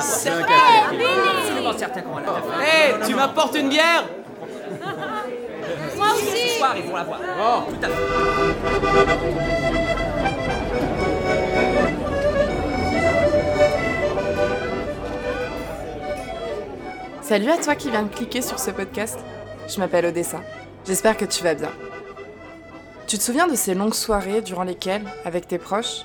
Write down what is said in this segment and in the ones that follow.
C'est un café. absolument certain qu'on va la faire. Hé, tu m'apportes une bière Moi aussi Ce soir, ils vont la voir. Oh, Tout à fait. Salut à toi qui viens de cliquer sur ce podcast. Je m'appelle Odessa. J'espère que tu vas bien. Tu te souviens de ces longues soirées durant lesquelles, avec tes proches,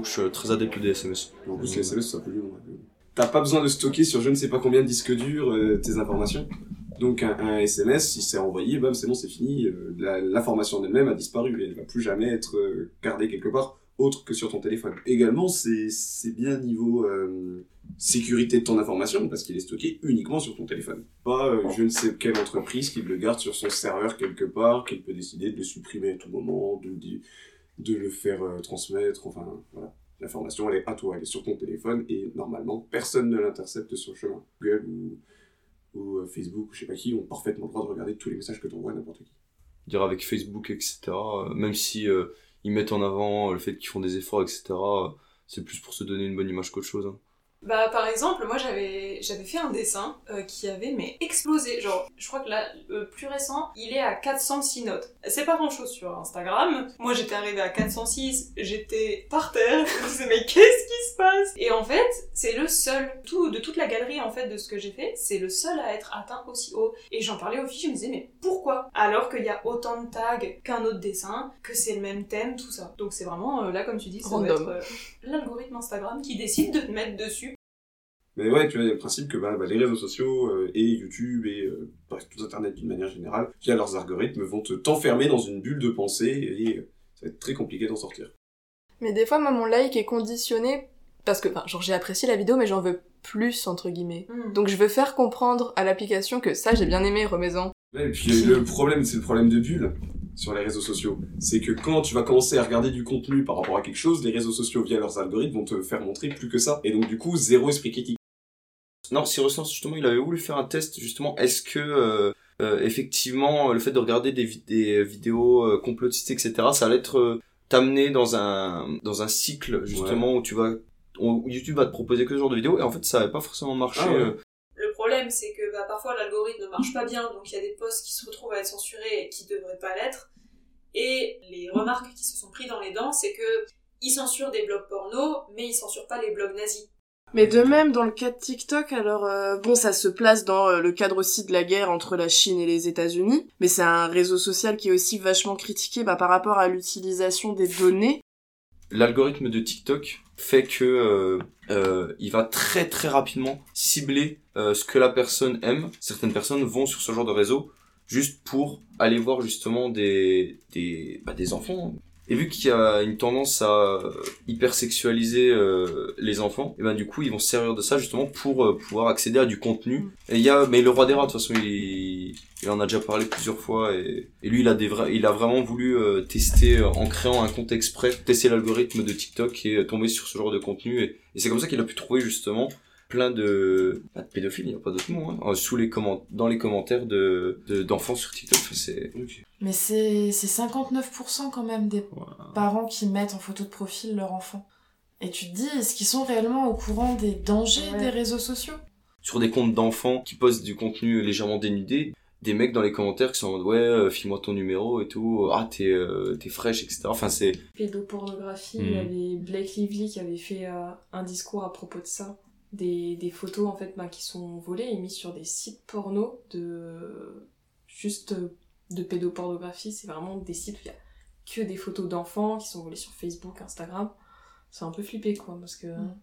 Que je suis très adepte des SMS. En plus, les SMS, c'est un peu long. T'as pas besoin de stocker sur je ne sais pas combien de disques durs euh, tes informations. Donc un, un SMS, si c'est envoyé, bam, c'est bon, c'est fini. euh, la- en elle-même a disparu et elle va plus jamais être euh, gardée quelque part autre que sur ton téléphone. Également, c'est bien niveau euh, sécurité de ton information parce qu'il est stocké uniquement sur ton téléphone. Pas euh, je ne sais quelle entreprise qui le garde sur son serveur quelque part, qui peut décider de le supprimer à tout moment, de, de, de le faire euh, transmettre, enfin voilà. L'information, elle est à toi, elle est sur ton téléphone et normalement, personne ne l'intercepte sur le chemin. Google ou, euh, Facebook ou je sais pas qui ont parfaitement le droit de regarder tous les messages que t'envoies à n'importe qui. Dire avec Facebook, etc. euh, même si ils mettent en avant le fait qu'ils font des efforts, etc. c'est plus pour se donner une bonne image qu'autre chose. hein. Bah par exemple, moi j'avais j'avais fait un dessin euh, qui avait mais explosé. Genre, je crois que là, le plus récent, il est à 406 notes. C'est pas grand chose sur Instagram. Moi j'étais arrivée à 406, j'étais par terre, je me disais mais qu'est-ce qui se passe? Et en fait, c'est le seul, tout, de toute la galerie en fait de ce que j'ai fait, c'est le seul à être atteint aussi haut. Et j'en parlais aux filles, je me disais mais pourquoi? Alors qu'il y a autant de tags qu'un autre dessin, que c'est le même thème, tout ça. Donc c'est vraiment, euh, là comme tu dis, ça Random. être euh, l'algorithme Instagram qui décide de te mettre dessus Mais ouais, tu vois, il y a le principe que bah, bah, les réseaux sociaux euh, et YouTube et euh, bref, tout Internet d'une manière générale, via leurs algorithmes, vont te t'enfermer dans une bulle de pensée et euh, ça va être très compliqué d'en sortir. Mais des fois, moi, mon like est conditionné parce que, enfin, genre, j'ai apprécié la vidéo, mais j'en veux plus, entre guillemets. Hmm. Donc, je veux faire comprendre à l'application que ça, j'ai bien aimé, remets-en. Ouais, et puis le problème, c'est le problème de bulle sur les réseaux sociaux. C'est que quand tu vas commencer à regarder du contenu par rapport à quelque chose, les réseaux sociaux, via leurs algorithmes, vont te faire montrer plus que ça. Et donc, du coup, zéro esprit critique. Non, Cyrus Lance, justement, il avait voulu faire un test, justement, est-ce que, euh, euh, effectivement, le fait de regarder des, vi- des vidéos euh, complotistes, etc., ça allait être euh, t'amener dans un, dans un cycle, justement, où tu vas, où YouTube va te proposer que ce genre de vidéos, et en fait, ça n'avait pas forcément marché. Ah ouais. euh. Le problème, c'est que bah, parfois l'algorithme ne marche pas bien, donc il y a des posts qui se retrouvent à être censurés et qui devraient pas l'être. Et les remarques qui se sont pris dans les dents, c'est que ils censurent des blogs porno, mais ils censurent pas les blogs nazis. Mais de même, dans le cas de TikTok, alors, euh, bon, ça se place dans euh, le cadre aussi de la guerre entre la Chine et les États-Unis, mais c'est un réseau social qui est aussi vachement critiqué bah, par rapport à l'utilisation des données. L'algorithme de TikTok fait que euh, il va très très rapidement cibler ce que la personne aime. Certaines personnes vont sur ce genre de réseau juste pour aller voir justement des des bah, des enfants. Et vu qu'il y a une tendance à euh, hypersexualiser euh, les enfants, et ben du coup ils vont se servir de ça justement pour euh, pouvoir accéder à du contenu. Et il y a mais le roi des rats de toute façon il, il en a déjà parlé plusieurs fois et, et lui il a des vrais, il a vraiment voulu euh, tester euh, en créant un compte exprès, tester l'algorithme de TikTok et tomber sur ce genre de contenu et, et c'est comme ça qu'il a pu trouver justement plein de pas de pédophiles, il n'y a pas d'autre mot, hein, euh, sous les comment dans les commentaires de de- d'enfants sur TikTok. Enfin, C'est Mais c'est c'est 59% quand même des parents qui mettent en photo de profil leur enfant. Et tu te dis, est-ce qu'ils sont réellement au courant des dangers Ouais. des réseaux sociaux? sur des comptes d'enfants qui postent du contenu légèrement dénudé, des mecs dans les commentaires qui sont en mode ouais, euh, file-moi ton numéro et tout, ah t'es euh, t'es fraîche, etc. Enfin c'est pédopornographie, Mhm. il y avait Blake Lively qui avait fait euh, un discours à propos de ça. Des, des photos en fait bah, qui sont volées et mises sur des sites porno de juste de pédopornographie. C'est vraiment des sites où il y a que des photos d'enfants qui sont volées sur Facebook, Instagram. C'est un peu flippé quoi parce que Mhm.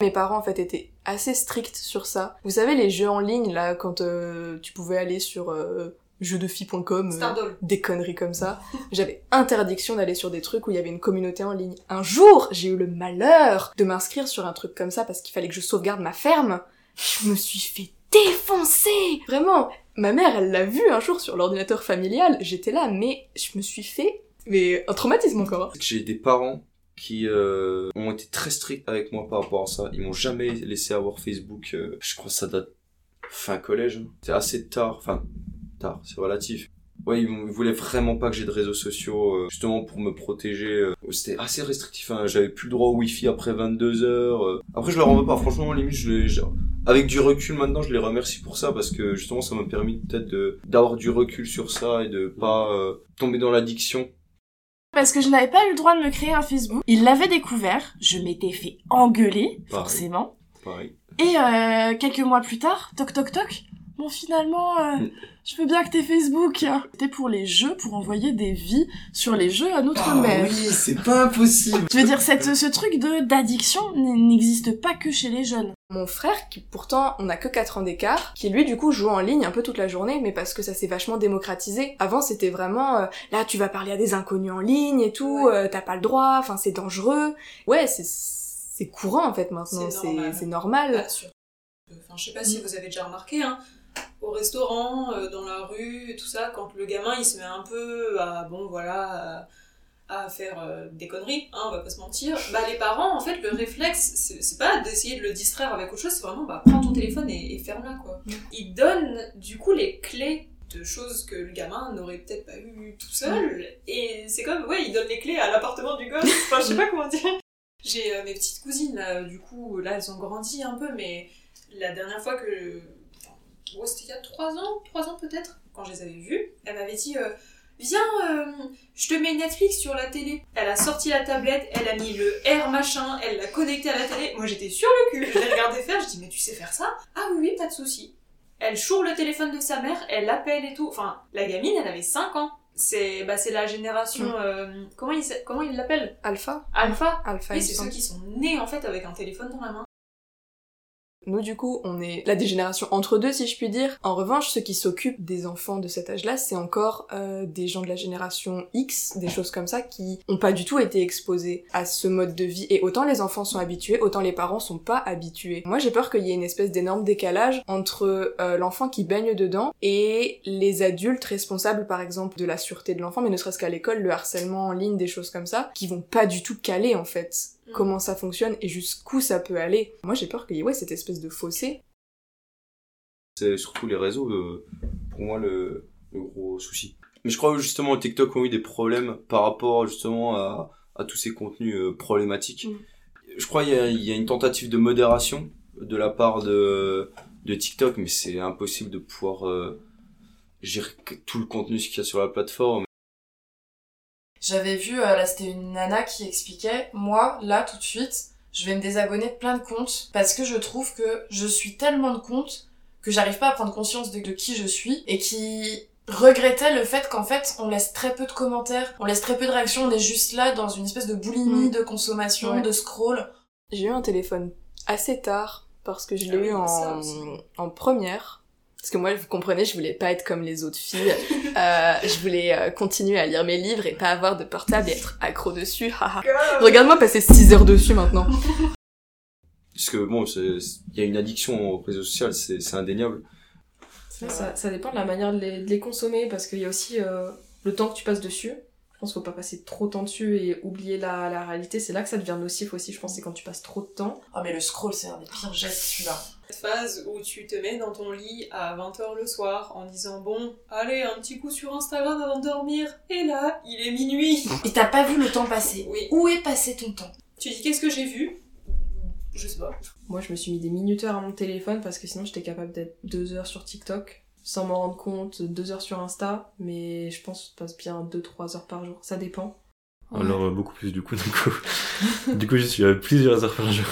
Mes parents en fait étaient assez stricts sur ça. Vous savez les jeux en ligne là quand euh, tu pouvais aller sur euh, jeuxdefilles.com, euh, des conneries comme ça. J'avais interdiction d'aller sur des trucs où il y avait une communauté en ligne. Un jour, j'ai eu le malheur de m'inscrire sur un truc comme ça parce qu'il fallait que je sauvegarde ma ferme. Je me suis fait défoncer Vraiment Ma mère, elle l'a vu un jour sur l'ordinateur familial, j'étais là, mais je me suis fait... Mais un traumatisme encore. hein. J'ai des parents qui euh, ont été très stricts avec moi par rapport à ça. Ils m'ont jamais laissé avoir Facebook. euh, je crois que ça date fin collège. hein. C'est assez tard. Enfin, tard, c'est relatif. Ouais, ils, ils voulaient vraiment pas que j'ai de réseaux sociaux, euh, justement pour me protéger. euh. C'était assez restrictif. Hein. J'avais plus le droit au wifi après 22 heures. euh. Après, je leur en veux pas. Franchement, limite, je les, je- avec du recul maintenant, je les remercie pour ça parce que justement, ça m'a permis peut-être d'avoir du recul sur ça et de pas tomber dans l'addiction. Parce que je n'avais pas eu le droit de me créer un Facebook. Il l'avait découvert, je m'étais fait engueuler, Pareil. forcément. Pareil. Et euh, quelques mois plus tard, toc toc toc, bon finalement, euh, Mm. je veux bien que t'aies Facebook. C'était pour les jeux, pour envoyer des vies sur les jeux à notre Ah mère. oui, c'est pas impossible. Je veux dire, cette, ce truc de d'addiction n'existe pas que chez les jeunes. Mon frère, qui pourtant on a que 4 ans d'écart, qui lui du coup joue en ligne un peu toute la journée, mais parce que ça s'est vachement démocratisé. Avant c'était vraiment, euh, là tu vas parler à des inconnus en ligne et tout, Ouais. euh, t'as pas le droit, enfin c'est dangereux. Ouais, c'est c'est courant en fait maintenant, C'est c'est normal. c'est normal. Bah, Enfin, je sais pas si vous avez déjà remarqué, hein, au restaurant, euh, dans la rue, tout ça, quand le gamin il se met un peu à, bon voilà, à, à faire euh, des conneries, hein, on va pas se mentir, bah les parents, en fait, le réflexe, c'est pas d'essayer de le distraire avec autre chose, c'est vraiment, bah prends ton téléphone et, et ferme-la, quoi. Ils donnent, du coup, les clés de choses que le gamin n'aurait peut-être pas eu tout seul, et c'est comme, ouais, ils donnent les clés à l'appartement du gosse, enfin, je sais pas comment dire. J'ai euh, mes petites cousines, là, du coup, là, elles ont grandi un peu, mais la dernière fois que. Ouais, c'était il y a trois ans, trois ans peut-être, quand je les avais vues, elle m'avait dit euh, Viens, euh, je te mets Netflix sur la télé. Elle a sorti la tablette, elle a mis le R machin, elle l'a connecté à la télé. Moi j'étais sur le cul, je l'ai regardé faire, je dis Mais tu sais faire ça? Ah oui, oui, pas de souci. Elle choure le téléphone de sa mère, elle l'appelle et tout. Enfin, la gamine, elle avait 5 ans. C'est bah, la génération. Mm. euh, comment il s- comment il l'appelle? Alpha Alpha Alpha, Oui, c'est ceux qui sont nés en fait avec un téléphone dans la main. Nous, du coup, on est la des générations entre deux, si je puis dire. En revanche, ceux qui s'occupent des enfants de cet âge-là, c'est encore euh, des gens de la génération X, des choses comme ça, qui ont pas du tout été exposés à ce mode de vie. Et autant les enfants sont habitués, autant les parents sont pas habitués. Moi, j'ai peur qu'il y ait une espèce d'énorme décalage entre euh, l'enfant qui baigne dedans et les adultes responsables, par exemple, de la sûreté de l'enfant, mais ne serait-ce qu'à l'école, le harcèlement en ligne, des choses comme ça, qui vont pas du tout caler, en fait Mm. comment ça fonctionne et jusqu'où ça peut aller. Moi j'ai peur qu'il y ait ouais, cette espèce de fossé. C'est surtout les réseaux, euh, pour moi, le, le gros souci. Mais je crois que justement, TikTok ont eu des problèmes par rapport justement à, à tous ces contenus euh, problématiques. Mm. Je crois qu'il y, a- il y a une tentative de modération de la part de, de TikTok, mais c'est impossible de pouvoir euh, gérer tout le contenu qu'il y a sur la plateforme. J'avais vu, euh, là c'était une nana qui expliquait, moi, là tout de suite, je vais me désabonner de plein de comptes parce que je trouve que je suis tellement de comptes que j'arrive pas à prendre conscience de, de qui je suis et qui regrettait le fait qu'en fait on laisse très peu de commentaires, on laisse très peu de réactions, on est juste là dans une espèce de boulimie Mm. de consommation, Ouais. de scroll. J'ai eu un téléphone assez tard parce que je l'ai Ah oui, eu en première. Parce que moi, vous comprenez, je voulais pas être comme les autres filles. Euh, je voulais euh, continuer à lire mes livres et pas avoir de portable et être accro dessus. Regarde-moi passer 6 heures dessus maintenant. Parce que bon, il y a une addiction aux réseaux sociaux, c'est c'est indéniable. Ça, ça dépend de la manière de les, de les consommer parce qu'il y a aussi euh, le temps que tu passes dessus. Je pense qu'il faut pas passer trop de temps dessus et oublier la, la réalité. C'est là que ça devient nocif aussi, je pense, c'est quand tu passes trop de temps. Oh mais le scroll c'est un des pires gestes celui-là. Cette phase où tu te mets dans ton lit à 20h le soir en disant bon, allez, un petit coup sur Instagram avant de dormir. Et là, il est minuit. Et t'as pas vu le temps passer. Oui. Où est passé ton temps? Tu dis qu'est-ce que j'ai vu? Je sais pas. Moi, je me suis mis des minuteurs à mon téléphone parce que sinon j'étais capable d'être deux heures sur TikTok sans m'en rendre compte, deux heures sur Insta, mais je pense que je passe bien 2-3 heures par jour, ça dépend. Alors, euh, beaucoup plus du coup, du coup. du coup, je suis à plusieurs heures par jour.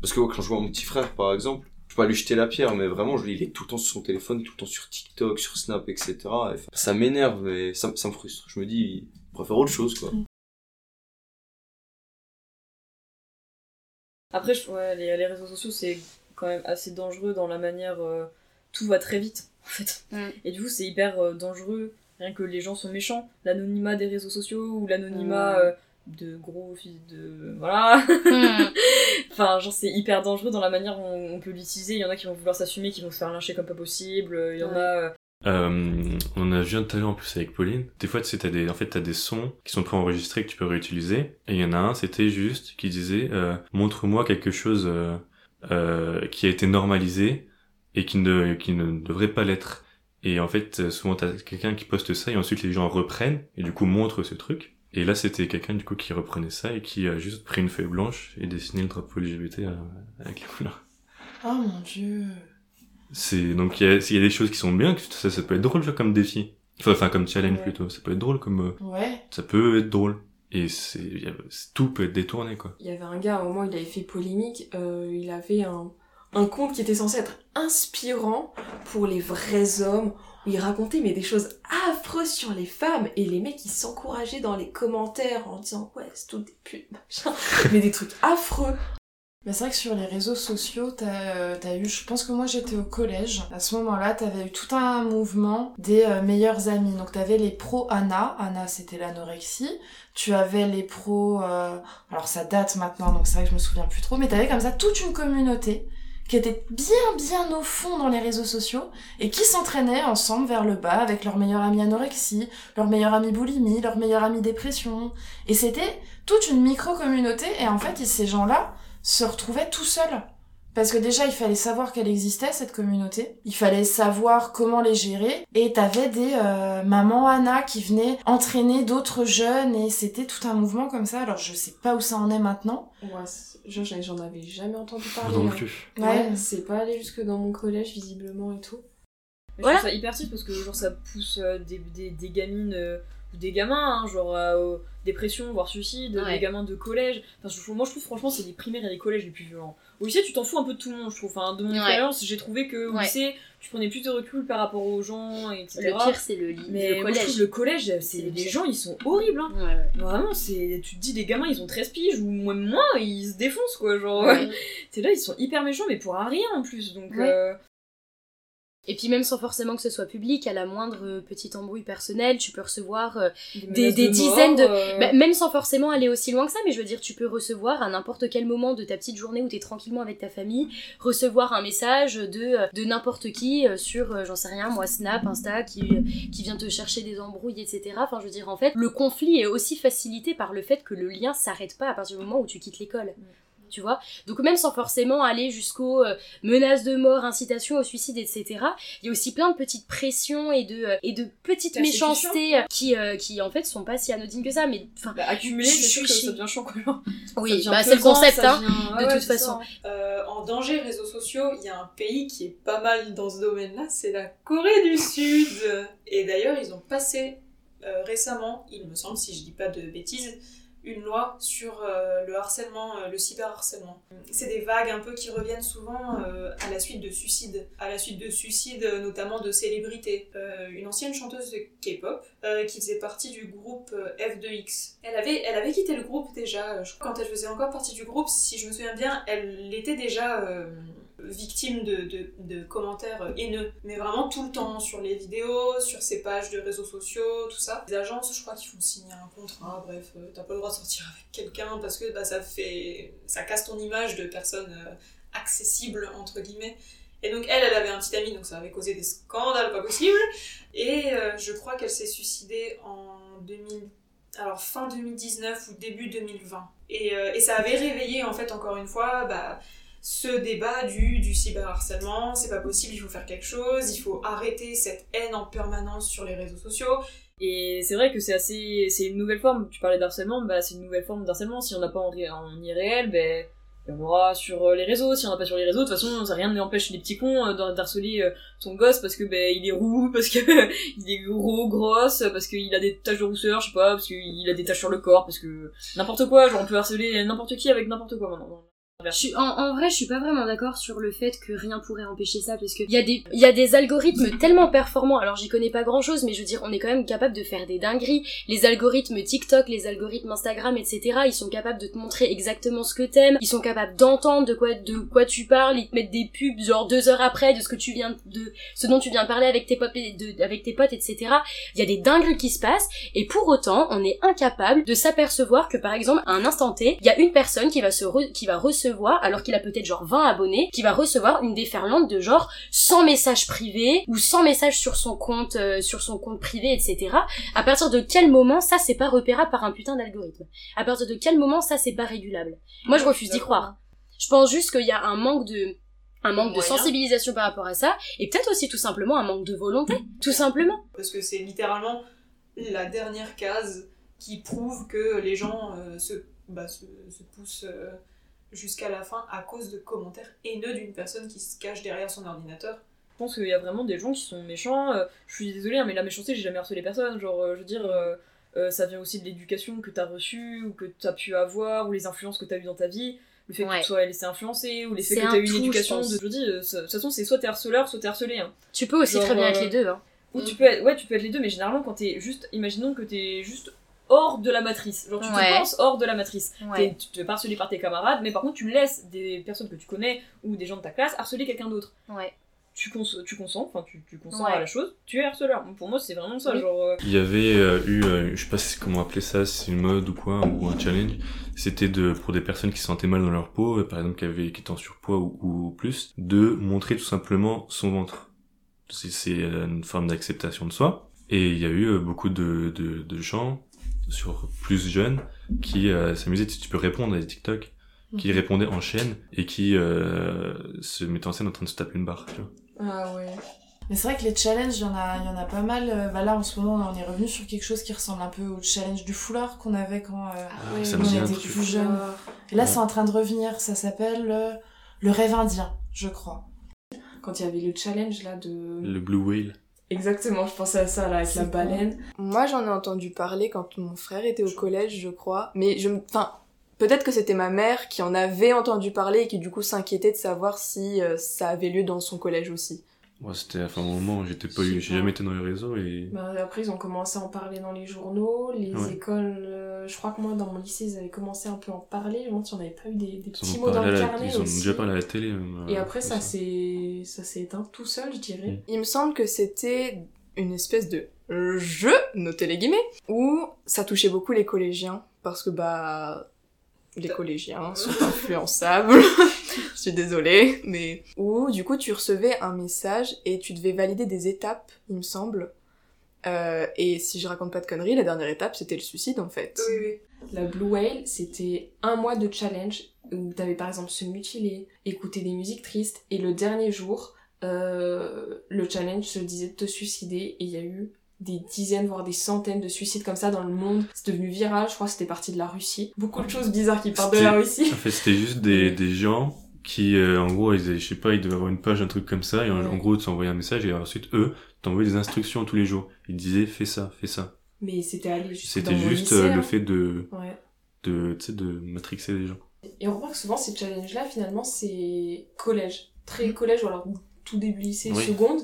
Parce que quand je vois mon petit frère, par exemple, je peux pas lui jeter la pierre, mais vraiment, je, il est tout le temps sur son téléphone, tout le temps sur TikTok, sur Snap, etc. Et ça m'énerve et ça, ça me frustre. Je me dis, il préfère autre chose, quoi. Après, je- ouais, les, les réseaux sociaux, c'est quand même assez dangereux dans la manière. euh, tout va très vite. en fait. Mm. Et du coup, c'est hyper euh, dangereux, rien que les gens sont méchants. L'anonymat des réseaux sociaux ou l'anonymat Mm. euh, de gros fils de. Voilà Mm. Enfin, genre, c'est hyper dangereux dans la manière dont on peut l'utiliser. Il y en a qui vont vouloir s'assumer, qui vont se faire lyncher comme pas possible. Il y en Ouais. a. euh, Euh, on a vu tout à l'heure en plus avec Pauline. Des fois, tu sais, t'as des, en fait, t'as des sons qui sont préenregistrés que tu peux réutiliser. Et il y en a un, c'était juste qui disait euh, montre-moi quelque chose euh, euh, qui a été normalisé et qui ne, qui ne devrait pas l'être. Et en fait, souvent t'as quelqu'un qui poste ça et ensuite les gens reprennent et du coup montrent ce truc. Et là, c'était quelqu'un du coup qui reprenait ça et qui a juste pris une feuille blanche et dessiné le drapeau LGBT euh, avec les couleurs. Oh mon dieu. C'est donc il y a, il y a des choses qui sont bien, ça, ça peut être drôle comme défi. Enfin, enfin comme challenge Ouais. plutôt. Ça peut être drôle comme euh, Ouais. ça peut être drôle. Et c'est il y a- tout peut être détourné quoi. Il y avait un gars, à un moment, il avait fait polémique, euh, il avait un, un conte qui était censé être inspirant pour les vrais hommes, où il racontait mais des choses affreuses sur les femmes, et les mecs ils s'encourageaient dans les commentaires en disant ouais c'est tout des putes, machin, mais des trucs affreux. Bah, c'est vrai que sur les réseaux sociaux, t'as euh, t'as eu, je pense que moi j'étais au collège. À ce moment-là, t'avais eu tout un mouvement des euh, meilleurs amis. Donc t'avais les pros Anna. Anna, c'était l'anorexie. Tu avais les pros... euh, Alors ça date maintenant, donc c'est vrai que je me souviens plus trop. Mais t'avais comme ça toute une communauté qui était bien bien au fond dans les réseaux sociaux et qui s'entraînaient ensemble vers le bas avec leur meilleur ami anorexie, leur meilleur ami boulimie, leur meilleur ami dépression. Et c'était toute une micro-communauté et en fait, ces gens-là se retrouvaient tout seuls. Parce que déjà, il fallait savoir qu'elle existait, cette communauté. Il fallait savoir comment les gérer. Et t'avais des euh, mamans Anna qui venaient entraîner d'autres jeunes. Et c'était tout un mouvement comme ça. Alors, je sais pas où ça en est maintenant. Ouais, j'en avais jamais entendu parler. non hein. plus. Ouais. Ouais, c'est pas allé jusque dans mon collège visiblement et tout. Mais Voilà. Je trouve ça hyper triste parce que genre ça pousse euh, des, des, des gamines euh, des gamins, hein, genre euh, dépression, voire suicide, Ouais. des gamins de collège. Enfin, je, moi je trouve franchement c'est les primaires et les collèges les plus violents. Au lycée tu t'en fous un peu de tout le monde, je trouve. Enfin, de mon Ouais. expérience, j'ai trouvé que au Ouais. lycée tu prenais plus de recul par rapport aux gens, etc. Le pire, c'est le, lit- Mais le moi, je collège. le collège, c'est C'est le les pire. gens ils sont horribles. Hein. Vraiment, c'est tu te dis les gamins ils ont 13 piges ou même moins, ils se défoncent quoi, genre. T'es là, ils sont hyper méchants mais pour un rien en plus. Donc euh, Et puis même sans forcément que ce soit public, à la moindre euh, petite embrouille personnelle, tu peux recevoir euh, des, menaces des de dizaines de... euh, Bah, même sans forcément aller aussi loin que ça, mais je veux dire, tu peux recevoir à n'importe quel moment de ta petite journée où t'es tranquillement avec ta famille, recevoir un message de, de n'importe qui sur, j'en sais rien, moi, Snap, Insta, qui, qui vient te chercher des embrouilles, etc. Enfin, je veux dire, en fait, le conflit est aussi facilité par le fait que le lien s'arrête pas à partir du moment où tu quittes l'école. Tu vois Donc même sans forcément aller jusqu'aux euh, menaces de mort, incitation au suicide, etc. Il y a aussi plein de petites pressions et de, euh, et de petites méchancetés euh, qui, euh, qui en fait sont pas si anodines que ça. Mais enfin, bah, accumulé, je c'est sûr que ça devient chiant oui, bah, c'est le concept, hein, de ouais, toute façon. ça. En danger réseaux sociaux, il y a un pays qui est pas mal dans ce domaine-là, c'est la Corée du Sud. Et d'ailleurs, ils ont passé euh, récemment, il me semble, si je dis pas de bêtises, une loi sur euh, le harcèlement, euh, le cyberharcèlement. C'est des vagues un peu qui reviennent souvent euh, à la suite de suicides, à la suite de suicides notamment de célébrités. Une ancienne chanteuse de K-pop qui faisait partie du groupe euh, F2X. Elle avait, elle avait quitté le groupe déjà, je crois, quand elle faisait encore partie du groupe, si je me souviens bien, elle était déjà victime de, de- commentaires haineux, mais vraiment tout le temps, sur les vidéos, sur ses pages de réseaux sociaux, tout ça. Les agences, je crois qu'ils font signer un contrat, bref, euh, t'as pas le droit de sortir avec quelqu'un parce que bah, ça fait... ça casse ton image de personne euh, accessible, entre guillemets. Et donc elle, elle avait un petit ami, donc ça avait causé des scandales pas possibles. Et euh, je crois qu'elle s'est suicidée en 2000... Alors fin 2019 ou début 2020. Et, euh, et ça avait réveillé en fait encore une fois bah, ce débat du, du cyberharcèlement, c'est pas possible, il faut faire quelque chose, il faut arrêter cette haine en permanence sur les réseaux sociaux. Et c'est vrai que c'est assez, c'est une nouvelle forme. Tu parlais d'harcèlement, bah c'est une nouvelle forme d'harcèlement. Si on n'a pas en, en irréel, ben on aura sur euh, les réseaux. Si on n'a pas sur les réseaux, de toute façon, ça rien ne n'empêche les petits cons euh, d'har- d'harceler euh, son gosse parce que ben il est roux, parce que il est gros, grosse, parce qu'il a des taches de rousseur, je sais pas, parce qu'il a des taches sur le corps, parce que n'importe quoi. Genre on peut harceler n'importe qui avec n'importe quoi maintenant. Je suis, en, en vrai, je suis pas vraiment d'accord sur le fait que rien pourrait empêcher ça, parce que il y a des, y a des algorithmes tellement performants. Alors, j'y connais pas grand chose, mais je veux dire, on est quand même capable de faire des dingueries. Les algorithmes TikTok, les algorithmes Instagram, etc., ils sont capables de te montrer exactement ce que t'aimes. Ils sont capables d'entendre de quoi, de quoi tu parles. Ils te mettent des pubs, genre deux heures après, de ce que tu viens, de ce dont tu viens parler avec tes potes, de, avec tes potes, etc. Il y a des dingueries qui se passent, et pour autant, on est incapable de s'apercevoir que, par exemple, à un instant T, il y a une personne qui va se, re- qui va recevoir, alors qu'il a peut-être genre 20 abonnés, qui va recevoir une déferlante de genre 100 messages privés ou 100 messages sur son compte, euh, sur son compte privé, etc. À partir de quel moment ça c'est pas repérable par un putain d'algorithme? À partir de quel moment ça c'est pas régulable? Moi je refuse d'y croire. Je pense juste qu'il y a un manque de un manque de sensibilisation par rapport à ça et peut-être aussi tout simplement un manque de volonté, tout simplement. Parce que c'est littéralement la dernière case qui prouve que les gens euh, se, bah, se, se poussent euh, jusqu'à la fin à cause de commentaires haineux d'une personne qui se cache derrière son ordinateur. Je pense qu'il y a vraiment des gens qui sont méchants. euh, je suis désolée, hein, mais la méchanceté, j'ai jamais harcelé personne. Genre, euh, je veux dire, euh, ça vient aussi de l'éducation que t'as reçue, ou que t'as pu avoir, ou les influences que t'as eues dans ta vie. Le fait que tu sois laissé influencer, ou les faits que t'as eu une je éducation. pense. De, je dis, de toute façon, c'est soit t'es harceleur, soit t'es harcelé. Hein. Tu peux aussi Genre, très bien être les deux. Hein. Ou tu peux être, ouais, tu peux être les deux, mais généralement, quand t'es juste, imaginons que t'es juste hors de la matrice. Genre, tu Ouais. te penses hors de la matrice. Ouais. T'es- Tu te fais harceler par tes camarades, mais par contre, tu laisses des personnes que tu connais ou des gens de ta classe harceler quelqu'un d'autre. Ouais. Tu, cons tu consens, enfin, tu, tu consens Ouais. à la chose, tu es harceleur. Pour moi, c'est vraiment ça. Oui. Genre, euh, Il y avait euh, eu, euh, je sais pas comment appeler ça, si c'est une mode ou quoi, ou un challenge. C'était de pour des personnes qui se sentaient mal dans leur peau, euh, par exemple qui avaient qui étaient en surpoids ou, ou plus, de montrer tout simplement son ventre. C'est c'est, une forme d'acceptation de soi. Et il y a eu beaucoup de, de, de gens sur plus jeunes qui euh, s'amusaient. Tu tu peux répondre à des TikTok qui Mhm. répondaient en chaîne et qui euh, se mettaient en scène en train de se taper une barre. Tu vois. Ah ouais. Mais c'est vrai que les challenges, il y en a, y en a pas mal. Euh, Bah là, en ce moment, on est revenu sur quelque chose qui ressemble un peu au challenge du foulard qu'on avait quand, euh, ouais, ça quand me on était plus jeune. Et là, Ouais. c'est en train de revenir. Ça s'appelle euh, le rêve indien, je crois. Quand il y avait le challenge là de. Le Blue Whale. Exactement, je pensais à ça là avec la baleine. Moi, j'en ai entendu parler quand mon frère était au collège, je crois. Mais je, me- enfin, peut-être que c'était ma mère qui en avait entendu parler et qui du coup s'inquiétait de savoir si euh, ça avait lieu dans son collège aussi. Moi, c'était à un moment où j'étais pas, Je sais j'ai jamais été dans les réseaux et Bah, après, ils ont commencé à en parler dans les journaux, les Ouais. écoles. euh, je crois que moi, dans mon lycée, ils avaient commencé un peu à en parler. Je me demande si on n'avait pas eu des, petits mots dans le carnet ils en ont aussi. déjà parlé à la télé. même, Et euh, après, ça s'est ça s'est éteint tout seul, je dirais. Mm. Il me semble que c'était une espèce de jeu, notez les guillemets, où ça touchait beaucoup les collégiens, parce que bah les collégiens sont influençables, je suis désolée, mais où du coup tu recevais un message et tu devais valider des étapes, il me semble. Euh, et si je raconte pas de conneries, la dernière étape c'était le suicide en fait. Oui, oui. La Blue Whale, c'était un mois de challenge où t'avais par exemple se mutiler, écouter des musiques tristes, et le dernier jour, euh, le challenge se disait de te suicider, et il y a eu des dizaines, voire des centaines de suicides comme ça dans le monde. C'est devenu viral, je crois que c'était parti de la Russie. Beaucoup de choses bizarres qui partent de la Russie. En fait, c'était juste des, des gens qui, euh, en gros, ils, je sais pas, ils devaient avoir une page, un truc comme ça, et en, Ouais. en gros, tu envoyais un message, et ensuite, eux, t'envoyaient des instructions tous les jours. Ils disaient, fais ça, fais ça. Mais c'était allé C'était juste lycée, euh, hein. le fait de, Ouais. de, tu sais, de matrixer les gens. Et on remarque souvent ces challenges-là, finalement, c'est collège. Très collège, ou alors tout début lycée, Oui. seconde.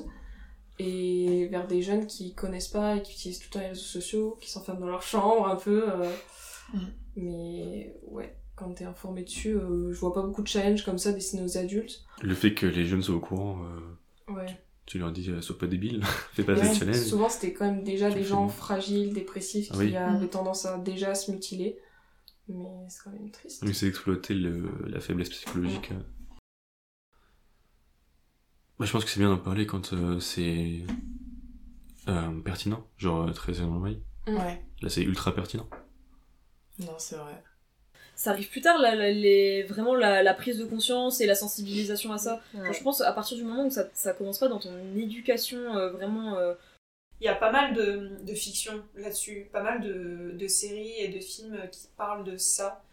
Et vers des jeunes qui connaissent pas et qui utilisent tout le temps les réseaux sociaux, qui s'enferment dans leur chambre un peu. euh. Mm. Mais ouais, quand t'es informé dessus, euh, je vois pas beaucoup de challenges comme ça destinés aux adultes. Le fait que les jeunes soient au courant, euh, Ouais. tu leur dis, euh, sois pas débile, fais pas Ouais, des challenges. souvent, c'était quand même déjà Tu des gens fragiles, dépressifs, Ah qui oui. avaient Mm. tendance à déjà se mutiler. Mais c'est quand même triste. Oui, c'est exploiter le, la faiblesse psychologique. Bah, je pense que c'est bien d'en parler quand euh, c'est euh, pertinent, genre euh, très énormément. Ouais. Là, c'est ultra pertinent. Non, c'est vrai. ça arrive plus tard, la, la- les, vraiment la, la prise de conscience et la sensibilisation à ça. Ouais. Je pense à partir du moment où ça, ça commence pas dans ton éducation euh, vraiment. euh, Il y a pas mal de, de fiction là-dessus, pas mal de, de séries et de films qui parlent de ça.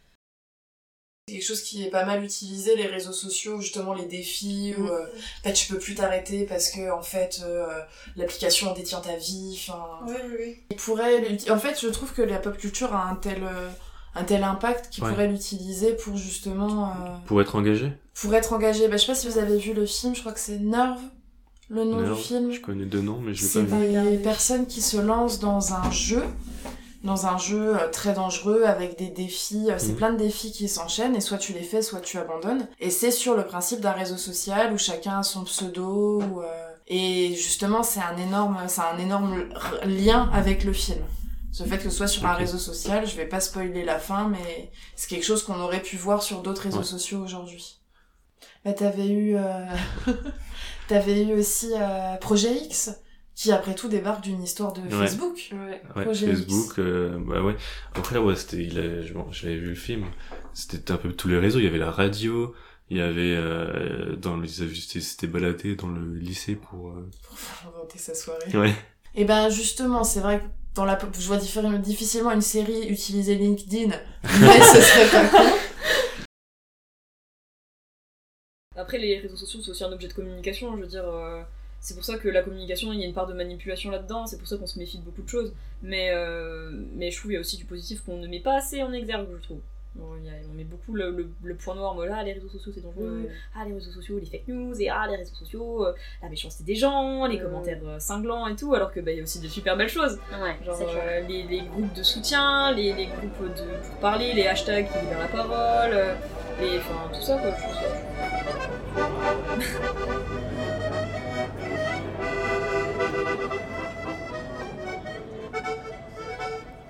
C'est quelque chose qui est pas mal utilisé, les réseaux sociaux, justement les défis, où euh, en fait, tu peux plus t'arrêter parce que en fait euh, l'application détient ta vie. Enfin, Oui, oui, oui. il pourrait. En fait, je trouve que la pop culture a un tel, euh, un tel impact qu'il Ouais. pourrait l'utiliser pour justement euh, Pour être engagé pour être engagé. Bah, je sais pas si vous avez vu le film, je crois que c'est Nerve, le nom Nerve, du film. Je connais deux noms, mais je C'est l'ai pas vu. des personnes qui se lancent dans un jeu, dans un jeu euh, très dangereux avec des défis. euh, C'est Mhm. plein de défis qui s'enchaînent et soit tu les fais, soit tu abandonnes. Et c'est sur le principe d'un réseau social où chacun a son pseudo. ou, euh, Et justement, c'est un énorme, c'est un énorme lien avec le film. Ce fait que ce soit sur un réseau social, je vais pas spoiler la fin, mais c'est quelque chose qu'on aurait pu voir sur d'autres réseaux Ouais. sociaux aujourd'hui. Bah, t'avais eu, euh, t'avais eu aussi euh, Projet X, qui après tout débarque d'une histoire de Ouais. Facebook. Ouais. Ouais. Facebook, euh, bah ouais. Après, ouais, c'était, il a, je- bon, j'avais vu le film. C'était un peu tous les réseaux. Il y avait la radio. Il y avait, euh, dans le, ils avaient- c'était c'était baladé dans le lycée pour, euh, Pour faire inventer sa soirée. ouais. Et ben justement, c'est vrai que dans la, je vois difficilement une série utiliser LinkedIn, mais ce serait pas con. Après, les réseaux sociaux, c'est aussi un objet de communication. Je veux dire, euh, c'est pour ça que la communication, il y a une part de manipulation là-dedans. C'est pour ça qu'on se méfie de beaucoup de choses. Mais, euh, mais je trouve qu'il y a aussi du positif qu'on ne met pas assez en exergue, je trouve. Y a- on met beaucoup le, le- le point noir, moi, là, les réseaux sociaux, c'est dangereux. Ah, les réseaux sociaux, les fake news, et ah, les réseaux sociaux, euh, la méchanceté des gens, les Mm. commentaires euh, cinglants et tout, alors que bah, y a aussi de super belles choses. Ouais, Genre les, les groupes de soutien, les, les groupes de pour parler, les hashtags qui libèrent la parole, les, enfin tout ça quoi. Trouve ça-